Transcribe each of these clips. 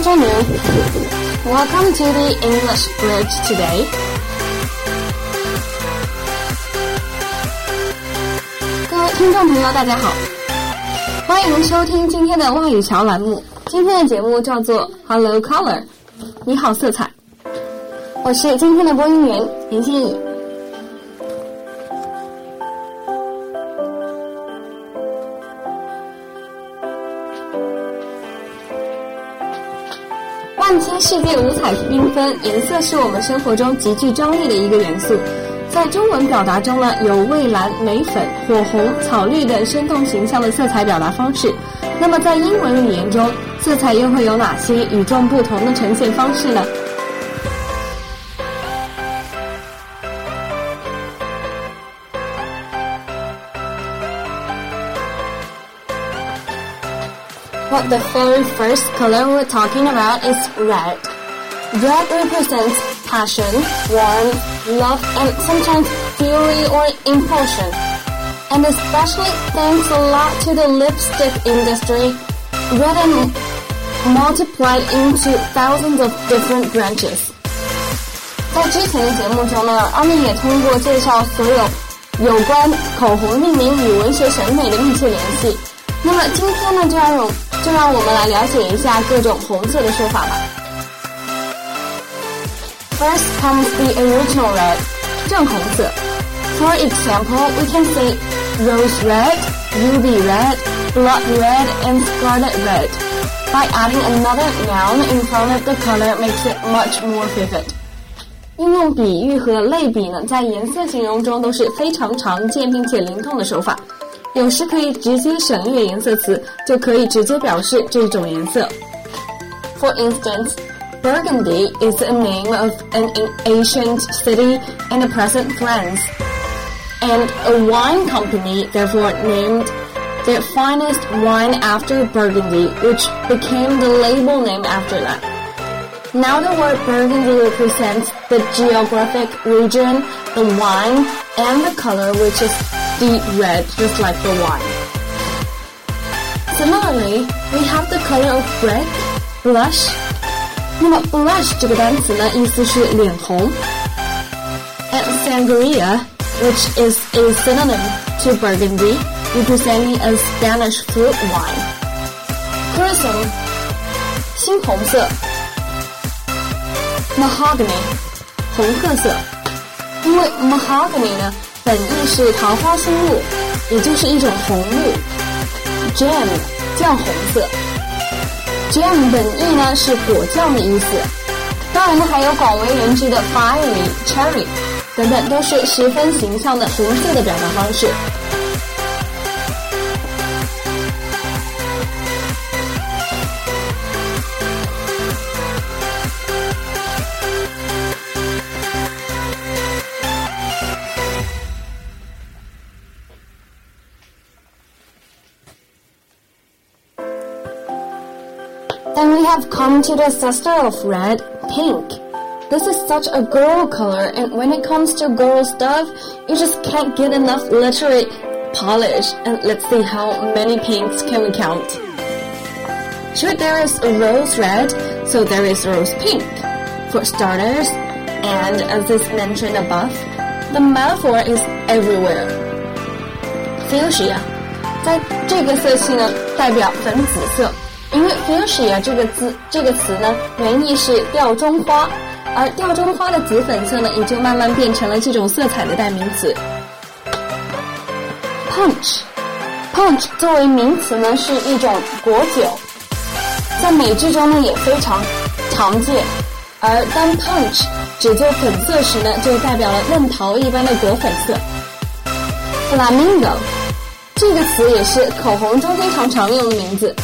Good afternoon. Welcome to the English Bridge today. 各位听众朋友，大家好，欢迎收听今天的外语桥栏目。今天的节目叫做 Hello Color，你好色彩。我是今天的播音员林心怡。世界五彩缤纷，颜色是我们生活中极具张力的一个元素。在中文表达中呢，有蔚蓝、玫粉、火红、草绿等生动形象的色彩表达方式。那么在英文语言中，色彩又会有哪些与众不同的呈现方式呢 ？But the very first color we're talking about is red. Red represents passion, warmth, love, and sometimes fury or impulsion. And especially thanks a lot to the lipstick industry, red and multiplied into thousands of different branches. 在之前的节目中呢，阿米也通过介绍所有有关口红命名与文学审美的密切联系。那么今天呢，就让用 就让我们来了解一下各种红色的说法吧。First comes the original red，正红色。For example, we can say rose red, ruby red, blood red, and scarlet red. By adding another noun in front of the color makes it much more vivid. 应用比喻和类比呢，在颜色形容中都是非常常见并且灵动的手法。 有时可以直接省略颜色词，就可以直接表示这种颜色。For instance, Burgundy is the name of an ancient city in the present France, and a wine company therefore named their finest wine after Burgundy, which became the label name after that. Now the word Burgundy represents the geographic region, the wine, and the color, which is deep red, just like the wine. Similarly, we have the color of brick, blush. 那么 blush 这个单词呢，意思是脸红。And sangria, which is a synonym to burgundy, representing a Spanish fruit wine. Crimson, 猩红色。Mahogany, 红褐色。因为 mahogany 呢。 本意是桃花心木，也就是一种红木。Jam 酱红色，Jam 本意呢是果酱的意思。当然呢，还有广为人知的 fiery、cherry 等等，都是十分形象的独特的表达方式。have come to the sister of red, pink. This is such a girl color, and when it comes to girl stuff, you just can't get enough literary polish. And let's see how many pinks can we count. Sure, there is a rose red, so there is rose pink. For starters, and as is mentioned above, the metaphor is everywhere. Fuchsia，在这个色系呢，代表粉紫色。 因为 fuchsia 这个字这个词呢，原意是吊钟花，而吊钟花的紫粉色呢，也就慢慢变成了这种色彩的代名词。punch，punch 作为名词呢，是一种果酒，在美剧中呢也非常常见。而当 punch 只做粉色时呢，就代表了嫩桃一般的果粉色。flamingo 这个词也是口红中非常常用的名字。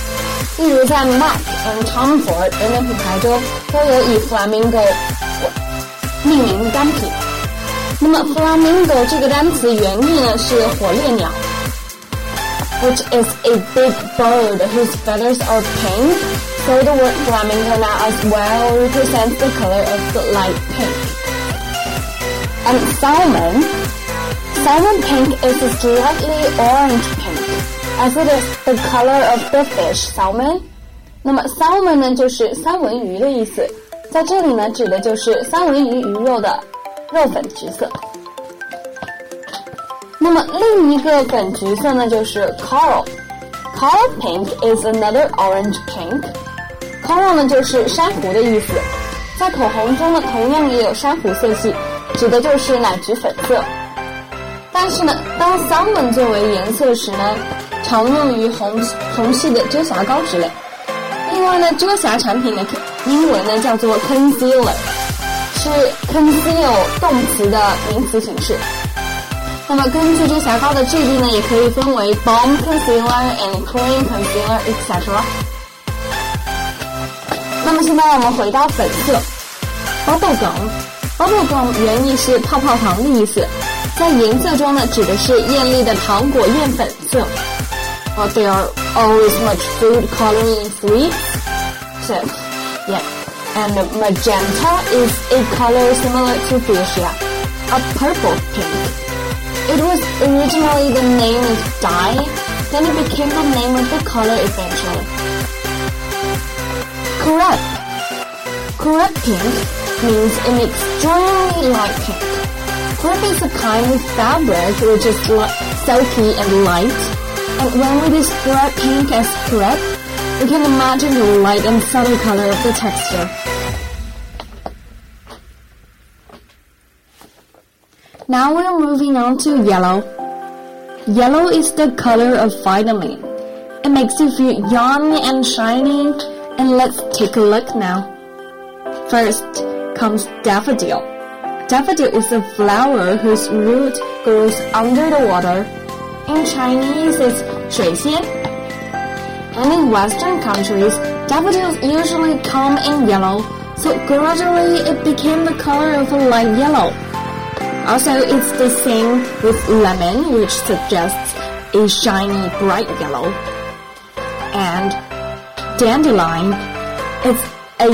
例如在 MAC 和 Tom Ford 等等品牌中都有以 flamingo 命名的单品。那么 flamingo 这个单词原意呢是火烈鸟，which is a big bird whose feathers are pink. So the word flamingo now as well represents the color of the light pink. And salmon, salmon pink is a slightly orange pink As it is the color of the fish salmon. 那么 salmon 呢，就是三文鱼的意思，在这里呢，指的就是三文鱼鱼肉的肉粉橘色。那么另一个粉橘色呢，就是 coral。Coral pink is another orange pink。Coral 呢，就是珊瑚的意思，在口红中呢，同样也有珊瑚色系，指的就是奶橘粉色。但是呢，当 salmon 作为颜色时呢，常用于红红系的遮瑕膏之类。另外呢，遮瑕产品的英文呢叫做 concealer，是 conceal 动词的名词形式。那么根据遮瑕膏的质地呢，也可以分为 balm concealer and cream concealer etc。那么现在我们回到粉色，bubble gum，bubble gum 原意是泡泡糖的意思，在颜色中呢指的是艳丽的糖果艳粉色。But they are always much food coloring in sweets. So, yeah. And magenta is a color similar to fuchsia, a purple pink. It was originally the name of dye, then it became the name of the color eventually. Crepe. Crepe pink means an extremely light pink. Crepe is a kind of fabric which is silky and light and when we describe pink as crepe, we can imagine the light and subtle color of the texture. Now we're moving on to yellow. Yellow is the color of vitamin. It makes you feel young and shiny, and let's take a look now. First comes daffodil. Daffodil is a flower whose root grows under the water in Chinese, it's 水仙. And in Western countries, daffodils usually come in yellow, so gradually it became the color of a light yellow. Also, it's the same with lemon, which suggests a shiny bright yellow. And dandelion, it's a,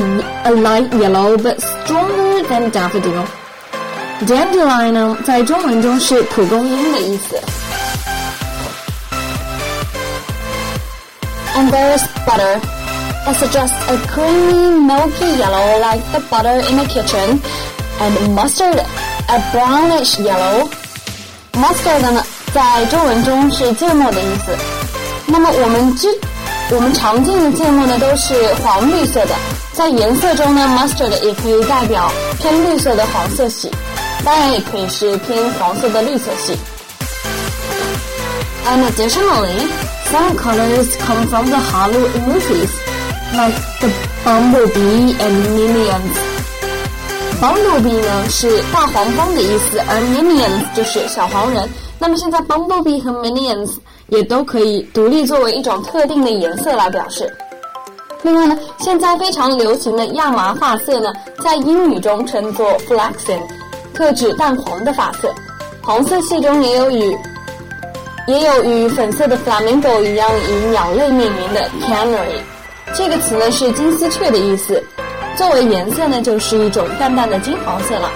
a light yellow but stronger than daffodil. Dandelion 呢，在中文中是蒲公英的意思。 and there is butter. It suggests a creamy, milky yellow like the butter in the kitchen, and mustard, a brownish yellow. Mustard 呢，在中文中是芥末的意思。那么我们知，我们常见的芥末呢都是黄绿色的，在颜色中呢，mustard 也可以代表偏绿色的黄色系，当然也可以是偏黄色的绿色系。And additionally, Some colors come from the Hollywood movies, like the Bumblebee and Minions. Bumblebee 呢是大黄蜂的意思，而 Minions 就是小黄人。那么现在 Bumblebee 和 Minions 也都可以独立作为一种特定的颜色来表示。另外呢，现在非常流行的亚麻发色呢，在英语中称作 flaxen，特指淡黄的发色。红色系中也有与也有与粉色的 flamingo 一样以鸟类命名的 canary，这个词呢是金丝雀的意思，作为颜色呢就是一种淡淡的金黄色了。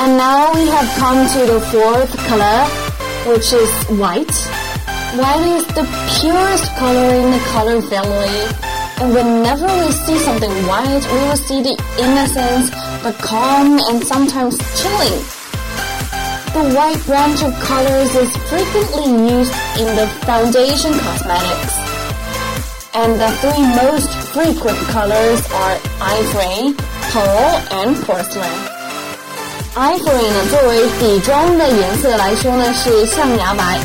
And now we have come to the fourth color, which is white. White is the purest color in the color family. And whenever we see something white, we will see the innocence, the calm, and sometimes chilling. The white branch of colors is frequently used in the foundation cosmetics. And the three most frequent colors are ivory, pearl, and porcelain. Ivory 呢，作为底妆的颜色来说呢，是象牙白；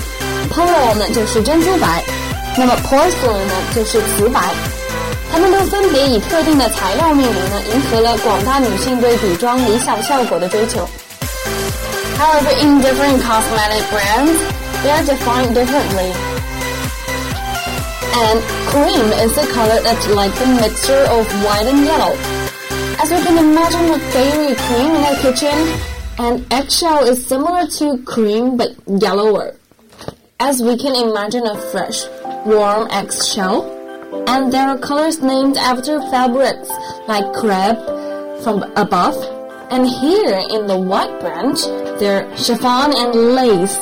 pearl 呢就是珍珠白；那么 porcelain 呢就是瓷白。 它们都分别以特定的材料命名呢，迎合了广大女性对底妆理想效果的追求。However, in different cosmetic brands, they are defined differently. And cream is a color that's like a mixture of white and yellow. As we can imagine with dairy cream in our kitchen, and eggshell is similar to cream but yellower. As we can imagine a fresh, warm eggshell and there are colors named after fabrics like crepe from above, and here in the white branch, they're chiffon and lace。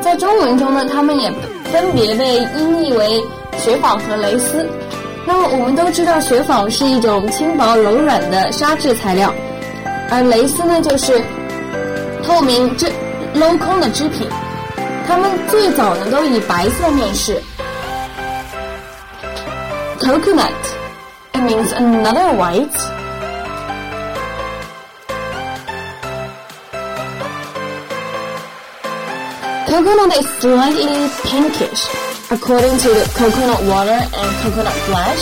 在中文中呢，它们也分别被音译为雪纺和蕾丝。那么我们都知道，雪纺是一种轻薄柔软的纱质材料，而蕾丝呢就是透明织镂空的织品。它们最早呢都以白色面世。 Coconut, it means another white. Coconut is slightly pinkish, according to the coconut water and coconut flesh.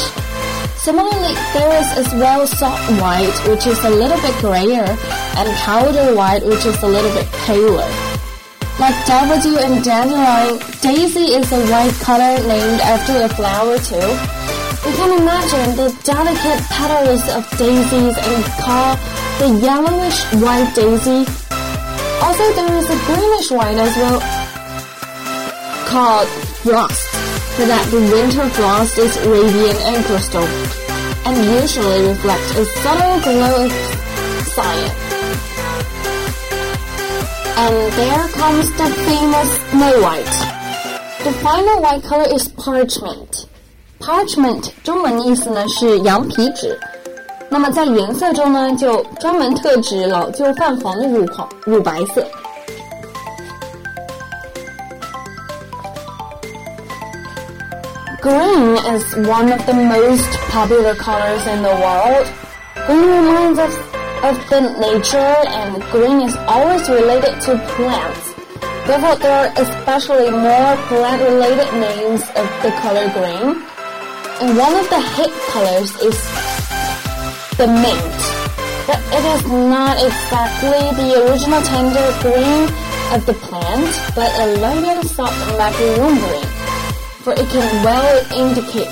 Similarly, there is as well soft white, which is a little bit grayer, and powder white, which is a little bit paler. Like daffodil and dandelion, daisy is a white color named after a flower too. We can imagine the delicate petals of daisies and call the yellowish white daisy. Also, there is a greenish white as well, called frost, so that the winter frost is radiant and crystal, and usually reflects a subtle glow of cyan. And there comes the famous Snow White. The final white color is parchment Parchment 中文意思呢是羊皮纸，那么在颜色中呢就专门特指老旧泛黄的乳黄乳白色。Green is one of the most popular colors in the world. Green reminds us of the nature and green is always related to plants. Therefore, there are especially more plant-related names of the color green. And one of the hit colors is the mint. But it is not exactly the original tender green of the plant, but a lighter soft macaroon green for it can well indicate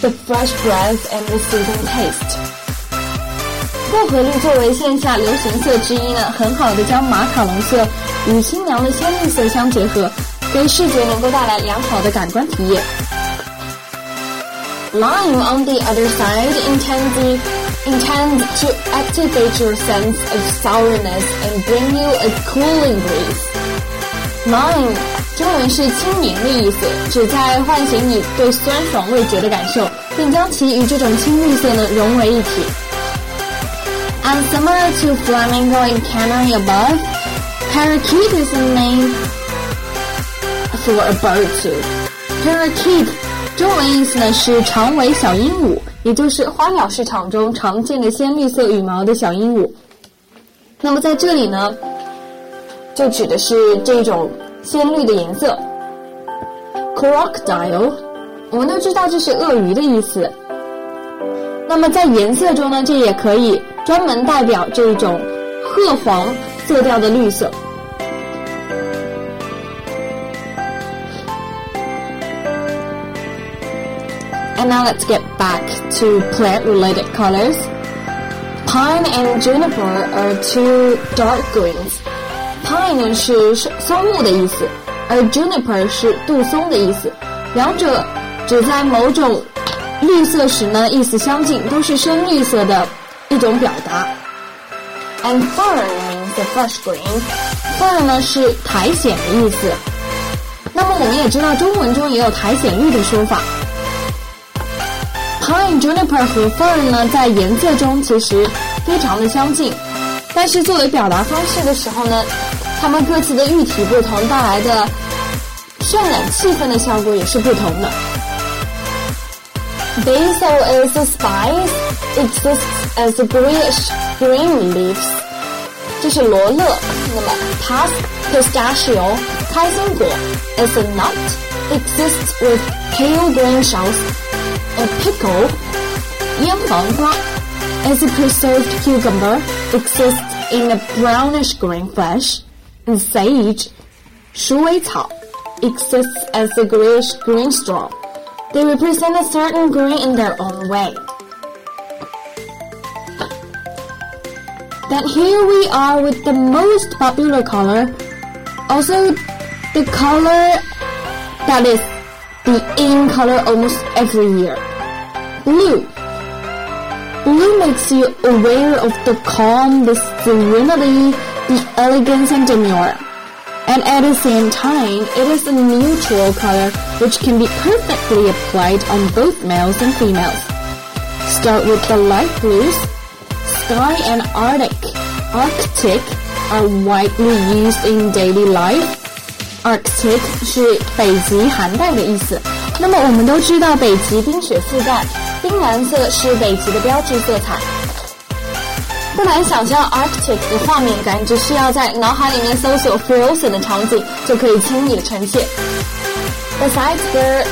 the fresh breath and the soothing taste. 薄荷绿作为线下流行色之一呢，很好的将马卡龙色与清凉的鲜绿色相结合，给视觉能够带来良好的感官体验。 Lime on the other side intends intends to activate your sense of sourness and bring you a cooling breeze. Lime 中文是轻盈的意思，旨在唤醒你对酸爽味觉的感受，并将其与这种青绿色呢融为一体。And similar to flamingo and canary above, parakeet is a name for a bird too. Parakeet 中文意思呢是长尾小鹦鹉，也就是花鸟市场中常见的鲜绿色羽毛的小鹦鹉。那么在这里呢，就指的是这种。鲜绿的颜色，crocodile，我们都知道这是鳄鱼的意思。那么在颜色中呢，这也可以专门代表这种褐黄色调的绿色。And now let's get back to plant-related colors. Pine and juniper are two dark greens. Pine 是松木的意思，而 juniper 是杜松的意思，两者只在某种绿色时呢意思相近，都是深绿色的一种表达。And fern means the fresh green. Fern 呢是苔藓的意思。那么我们也知道中文中也有苔藓绿的说法。 Pine, juniper 和 fern 呢在颜色中其实非常的相近，但是作为表达方式的时候呢。它们各自的喻体不同，带来的渲染气氛的效果也是不同的。Basil is a spice. Exists as a greenish green leaves. 这是罗勒。那么，pas pistachio 开心果 is a nut. Exists with pale green shells. a pickle, yam bangua, is a preserved cucumber, exists in a brownish green flesh, and sage, shu cao, exists as a grayish green straw. They represent a certain green in their own way. Then here we are with the most popular color, also the color that is the in color almost every year Blue. Blue makes you aware of the calm, the serenity, the elegance and demure. And at the same time, it is a neutral color which can be perfectly applied on both males and females. Start with the light blues. Sky and Arctic, Arctic are widely used in daily life. Arctic 是北极寒带的意思。那么我们都知道北极冰雪覆盖， 冰蓝色是北极的标志色彩。不难想象 Arctic 的画面感，只需要在脑海里面搜索 Frozen 的场景，就可以轻易的呈现。Besides the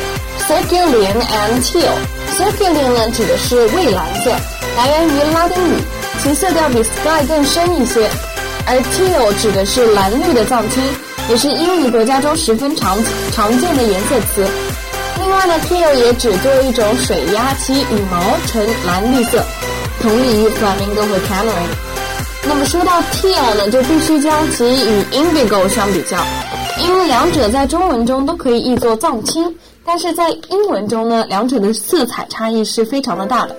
cerulean and teal，cerulean 呢指的是蔚蓝色，来源于拉丁语，其色调比 sky 更深一些；而 teal 指的是蓝绿的藏青，也是英语国家中十分常常见的颜色词。另外呢，teal 也只作为一种水鸭，其羽毛呈蓝绿色。同理于 flamingo 和 canary。那么说到 teal 呢，就必须将其与 indigo 相比较，因为两者在中文中都可以译作藏青，但是在英文中呢，两者的色彩差异是非常的大的。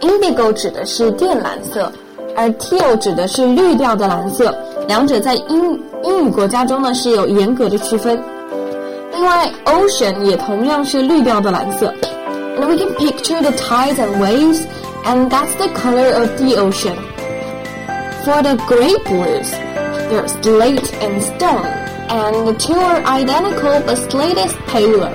indigo 指的是靛蓝色，而 teal 指的是绿调的蓝色，两者在英英语国家中呢是有严格的区分。另外，ocean 也同样是绿调的蓝色。And we can picture the tides and waves and that's the color of the ocean. For the great blues, they're slate and stone, and the two are identical, but slate is paler.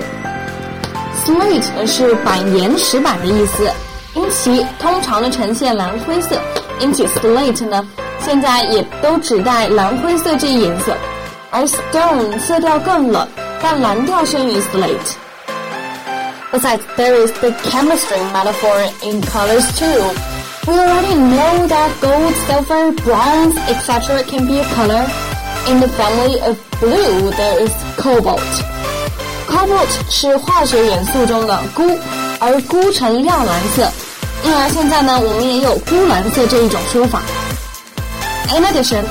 Slate 是板岩石板的意思，因其通常的呈现蓝灰色，因此 slate 呢现在也都指代蓝灰色这一颜色，而 stone 色调更冷， 但蓝调胜于 slate。Besides, there is the chemistry metaphor in colors too. We already know that gold, silver, bronze, etc. can be a color. In the family of blue, there is cobalt. Cobalt 是化学元素中的钴，而钴呈亮蓝色，因而现在呢，我们也有钴蓝色这一种说法。In addition,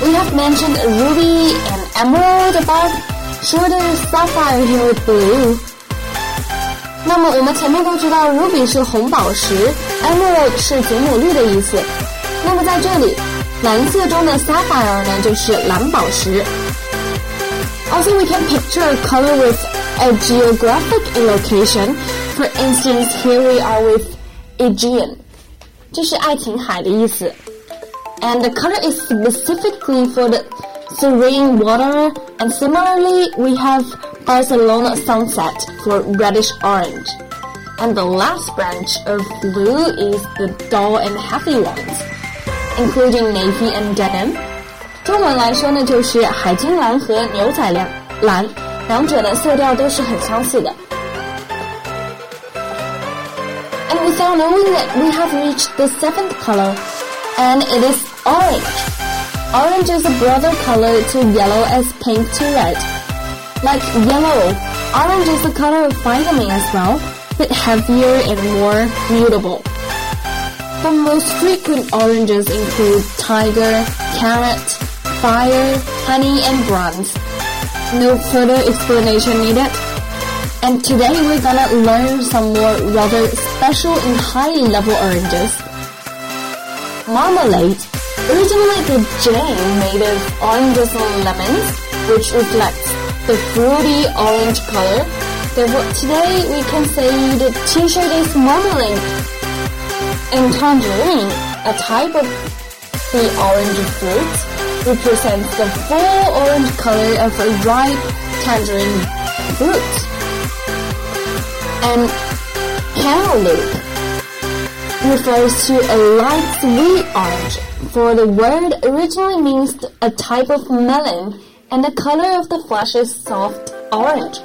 we have mentioned ruby and emerald above. Sure, there is sapphire here with blue. 那么我们前面都知道，ruby 是红宝石，emerald 是祖母绿的意思。那么在这里，蓝色中的 sapphire 呢就是蓝宝石。Also, we can picture a color with a geographic location. For instance, here we are with Aegean，这是爱琴海的意思。And the color is specifically for the serene water. And similarly, we have Barcelona sunset for reddish orange. And the last branch of blue is the dull and heavy ones, including navy and denim. 中文来说呢，就是海军蓝和牛仔蓝，蓝两者的色调都是很相似的。And without knowing that we have reached the seventh color, and it is orange. Orange is a brother color to yellow as pink to red. Like yellow, orange is the color of vitamin as well, but heavier and more mutable. The most frequent oranges include tiger, carrot, fire, honey, and bronze. No further explanation needed. And today we're gonna learn some more rather special and high level oranges. Marmalade, originally the jam made of oranges and lemons, which reflects the fruity orange color. Therefore, today we can say the t-shirt is marmalade. And tangerine, a type of the orange fruit, represents the full orange color of a ripe tangerine fruit. And cantaloupe refers to a light sweet orange, for the word originally means a type of melon and the color of the flesh is soft orange.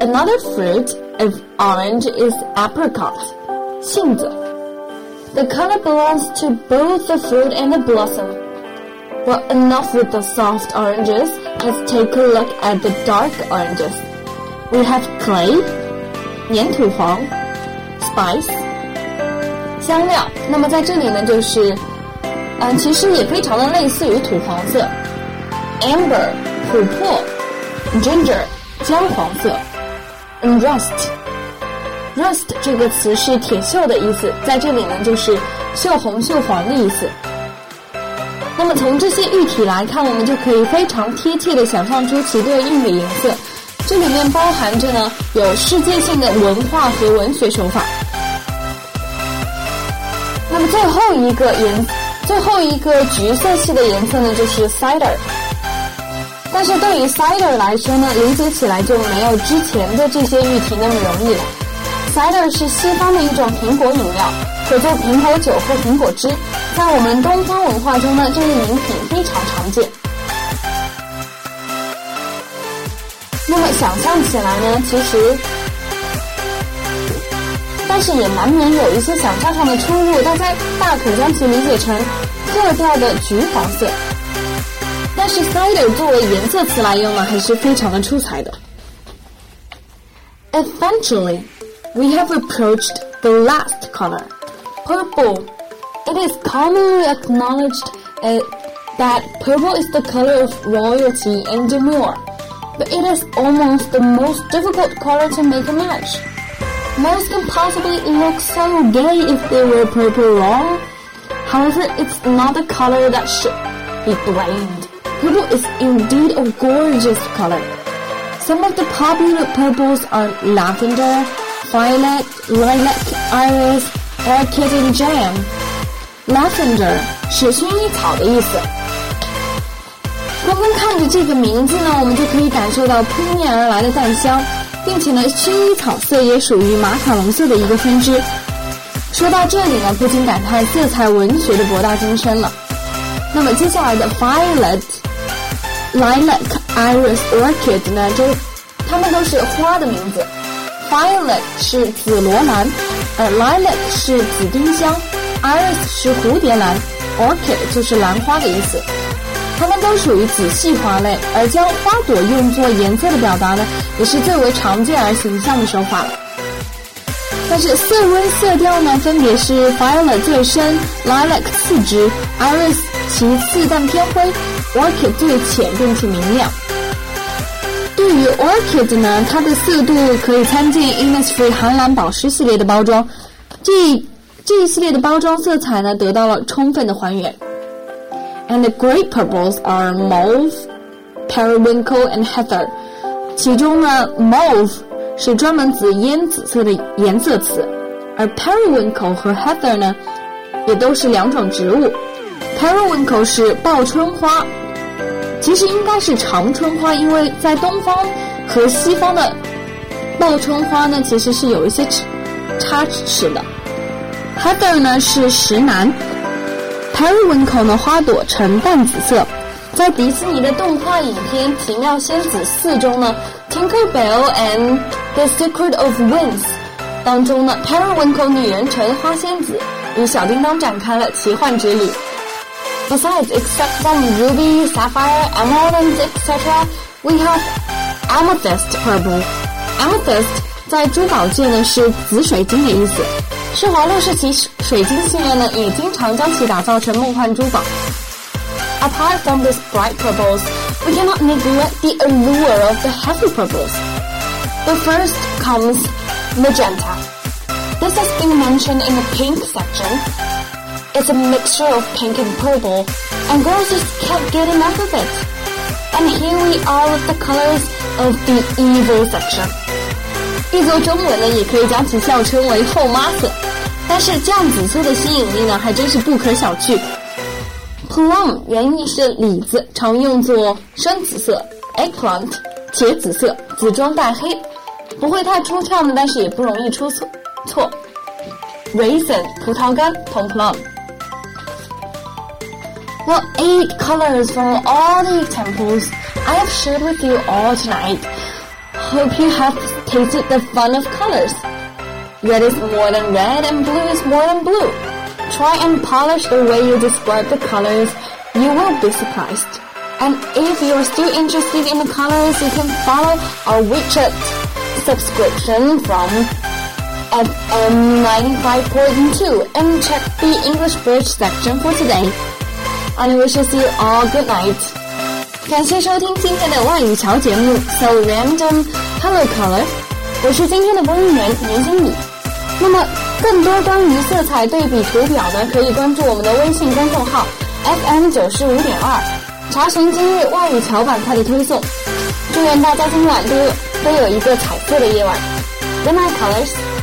Another fruit of orange is apricot, 杏子. The color belongs to both the fruit and the blossom. Well, enough with the soft oranges. Let's take a look at the dark oranges. We have clay, 粘土黄, spice, 香料。那么在这里呢，就是， 嗯，其实也非常的类似于土黄色。amber 琥珀，ginger 姜黄色，rust rust 这个词是铁锈的意思，在这里呢就是锈红、锈黄的意思。那么从这些喻体来看，我们就可以非常贴切的想象出其对应的颜色。这里面包含着呢有世界性的文化和文学手法。那么最后一个颜，最后一个橘色系的颜色呢就是 cider。但是对于 cider 来说呢，理解起来就没有之前的这些喻体那么容易了。cider 是西方的一种苹果饮料，可做苹果酒或苹果汁。在我们东方文化中呢，这类饮品非常常见。那么想象起来呢，其实，但是也难免有一些想象上的出入。大家大可将其理解成特调的橘黄色。但是 cider 作为颜色词来用呢，还是非常的出彩的。Eventually, we have approached the last color, purple. It is commonly acknowledged uh, that purple is the color of royalty and demure, but it is almost the most difficult color to make a match. Most can possibly look so gay if they were purple raw. However, it's not a color that should be blamed. Purple is indeed a gorgeous color. Some of the popular purples are lavender, violet, lilac, iris, orchid, and jam. Lavender 是薰衣草的意思。光光看着这个名字呢，我们就可以感受到扑面而来的淡香， 并且呢，薰衣草色也属于马卡龙色的一个分支。说到这里呢，不禁感叹色彩文学的博大精深了。那么接下来的 violet。Lilac, Iris, Orchid 呢？这它们都是花的名字。Violet 是紫罗兰，而 Lilac 是紫丁香，Iris 是蝴蝶兰，Orchid 就是兰花的意思。它们都属于紫系花类，而将花朵用作颜色的表达呢，也是最为常见而形象的手法了。但是色温色调呢，分别是 Violet 最深，Lilac 次之，Iris 其次但偏灰。Orchid 最浅并且明亮。对于 Orchid 呢，它的色度可以参见 Innisfree 寒蓝宝石系列的包装，这这一系列的包装色彩呢得到了充分的还原。And the great purples are mauve, periwinkle and heather。其中呢，mauve 是专门指烟紫色的颜色词，而 periwinkle 和 heather 呢，也都是两种植物。Periwinkle 是报春花。其实应该是长春花，因为在东方和西方的报春花呢，其实是有一些差差池的。Heather 呢是石楠，Periwinkle 呢花朵呈淡紫色。在迪士尼的动画影片《奇妙仙子四》中呢，《Tinker Bell and the Secret of Winds》当中呢，Periwinkle 女人成花仙子与小叮当展开了奇幻之旅。Besides, except from ruby, sapphire, emerald, etc., we have amethyst purple. Amethyst 在珠宝界呢是紫水晶的意思。施华洛世奇水晶系列呢也经常将其打造成梦幻珠宝。Apart from these bright purples, we cannot neglect the allure of the heavy purples. The first comes magenta. This has been mentioned in the pink section it's a mixture of pink and purple, and girls just can't get enough of it. And here we are with the colors of the evil section. 译作中文呢，也可以将其笑称为后妈色。但是酱紫色的吸引力呢，还真是不可小觑。Plum 原意是李子，常用作深紫色；eggplant 茄紫色，紫中带黑，不会太出挑呢，但是也不容易出错。错。Raisin 葡萄干同 plum。Well, eight colors from all the temples I have shared with you all tonight. Hope you have tasted the fun of colors. Red is more than red and blue is more than blue. Try and polish the way you describe the colors. You will be surprised. And if you are still interested in the colors, you can follow our WeChat subscription from FM 95.2 and check the English Bridge section for today. And we shall see you all good night. 感谢收听今天的外语桥节目 So Random Color Color，我是今天的播音员袁经理。那么更多关于色彩对比图表呢，可以关注我们的微信公众号 FM 九十五点二，查询今日外语桥板块的推送。祝愿大家今晚都都有一个彩色的夜晚。Good night, colors.